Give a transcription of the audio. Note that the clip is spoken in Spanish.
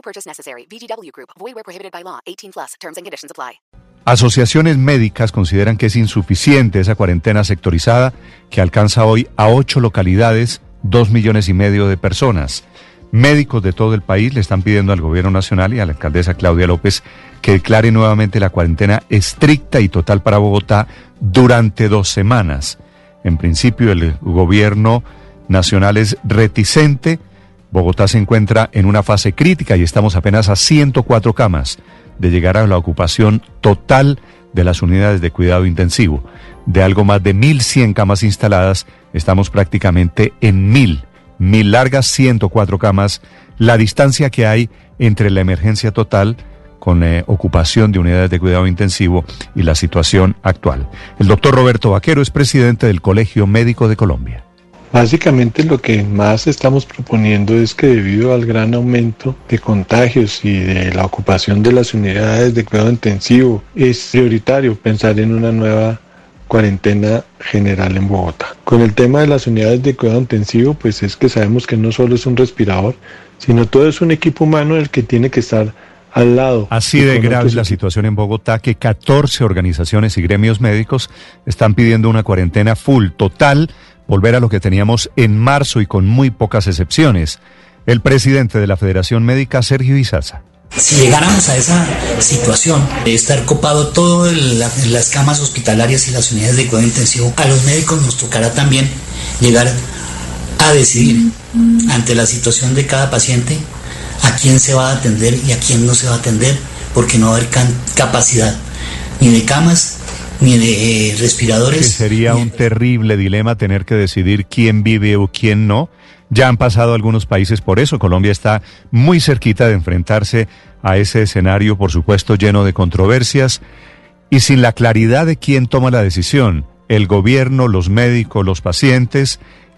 No purchase necessary. VGW Group. Void where prohibited by law. 18 plus. Terms and conditions apply. Asociaciones médicas consideran que es insuficiente esa cuarentena sectorizada que alcanza hoy a ocho localidades, dos millones y medio de personas. Médicos de todo el país le están pidiendo al gobierno nacional y a la alcaldesa Claudia López que declare nuevamente la cuarentena estricta y total para Bogotá durante dos semanas. En principio, el gobierno nacional es reticente. Bogotá se encuentra en una fase crítica y estamos apenas a 104 camas de llegar a la ocupación total de las unidades de cuidado intensivo. De algo más de 1.100 camas instaladas, estamos prácticamente en 1.000 mil largas, 104 camas, la distancia que hay entre la emergencia total con eh, ocupación de unidades de cuidado intensivo y la situación actual. El doctor Roberto Vaquero es presidente del Colegio Médico de Colombia. Básicamente lo que más estamos proponiendo es que debido al gran aumento de contagios y de la ocupación de las unidades de cuidado intensivo, es prioritario pensar en una nueva cuarentena general en Bogotá. Con el tema de las unidades de cuidado intensivo, pues es que sabemos que no solo es un respirador, sino todo es un equipo humano el que tiene que estar al lado. Así de grave es la situación en Bogotá que 14 organizaciones y gremios médicos están pidiendo una cuarentena full, total, volver a lo que teníamos en marzo y con muy pocas excepciones. El presidente de la Federación Médica, Sergio Izaza. Si llegáramos a esa situación de estar copado todas las camas hospitalarias y las unidades de cuidado intensivo, a los médicos nos tocará también llegar a decidir ante la situación de cada paciente a quién se va a atender y a quién no se va a atender, porque no va a haber capacidad ni de camas de respiradores. Sería un terrible dilema tener que decidir quién vive o quién no. Ya han pasado algunos países por eso. Colombia está muy cerquita de enfrentarse a ese escenario, por supuesto, lleno de controversias y sin la claridad de quién toma la decisión. El gobierno, los médicos, los pacientes,